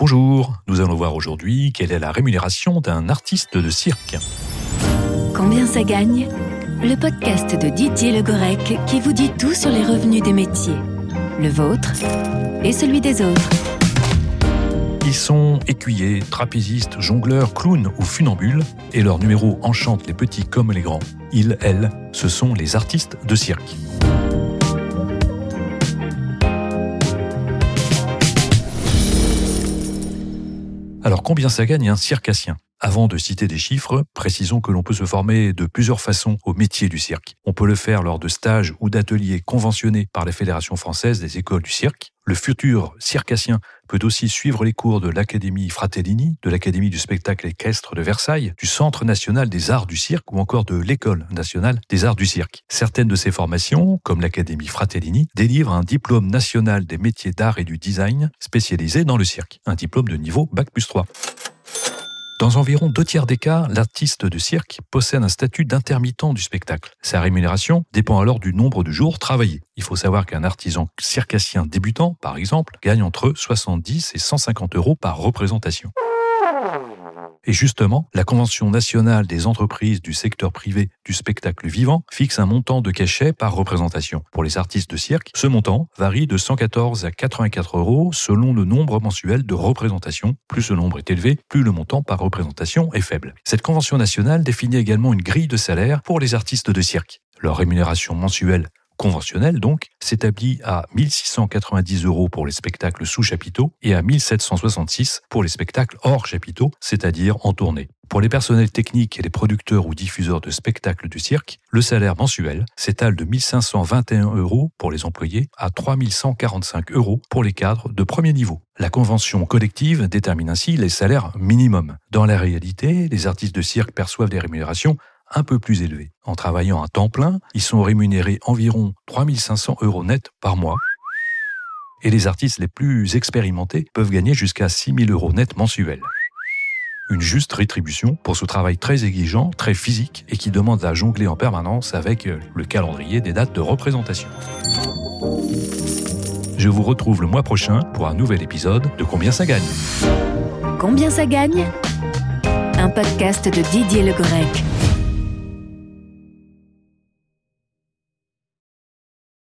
Bonjour, nous allons voir aujourd'hui quelle est la rémunération d'un artiste de cirque. Combien ça gagne? Le podcast de Didier Legorec qui vous dit tout sur les revenus des métiers, le vôtre et celui des autres. Ils sont écuyers, trapézistes, jongleurs, clowns ou funambules, et leurs numéros enchantent les petits comme les grands. Ils, elles, ce sont les artistes de cirque. Combien ça gagne un circassien avant de citer des chiffres, précisons que l'on peut se former de plusieurs façons au métier du cirque. On peut le faire lors de stages ou d'ateliers conventionnés par la Fédération française des écoles du cirque. Le futur circassien peut aussi suivre les cours de l'Académie Fratellini, de l'Académie du spectacle équestre de Versailles, du Centre national des arts du cirque ou encore de l'École nationale des arts du cirque. Certaines de ces formations, comme l'Académie Fratellini, délivrent un diplôme national des métiers d'art et du design spécialisé dans le cirque, un diplôme de niveau Bac plus 3. Dans environ deux tiers des cas, l'artiste de cirque possède un statut d'intermittent du spectacle. Sa rémunération dépend alors du nombre de jours travaillés. Il faut savoir qu'un artisan circassien débutant, par exemple, gagne entre 70 et 150 euros par représentation. Et justement, la Convention nationale des entreprises du secteur privé du spectacle vivant fixe un montant de cachet par représentation. Pour les artistes de cirque, ce montant varie de 114 à 84 euros selon le nombre mensuel de représentations. Plus ce nombre est élevé, plus le montant par représentation est faible. Cette Convention nationale définit également une grille de salaire pour les artistes de cirque. Leur rémunération mensuelle conventionnel donc s'établit à 1690 euros pour les spectacles sous chapiteau et à 1766 pour les spectacles hors chapiteau, c'est-à-dire en tournée. Pour les personnels techniques et les producteurs ou diffuseurs de spectacles du cirque, le salaire mensuel s'étale de 1521 euros pour les employés à 3145 euros pour les cadres de premier niveau. La convention collective détermine ainsi les salaires minimums. Dans la réalité, les artistes de cirque perçoivent des rémunérations un peu plus élevé. En travaillant à temps plein, ils sont rémunérés environ 3500 euros net par mois. Et les artistes les plus expérimentés peuvent gagner jusqu'à 6000 euros net mensuels. Une juste rétribution pour ce travail très exigeant, très physique et qui demande à jongler en permanence avec euh, le calendrier des dates de représentation. Je vous retrouve le mois prochain pour un nouvel épisode de Combien ça gagne? Combien ça gagne? Un podcast de Didier Le Grec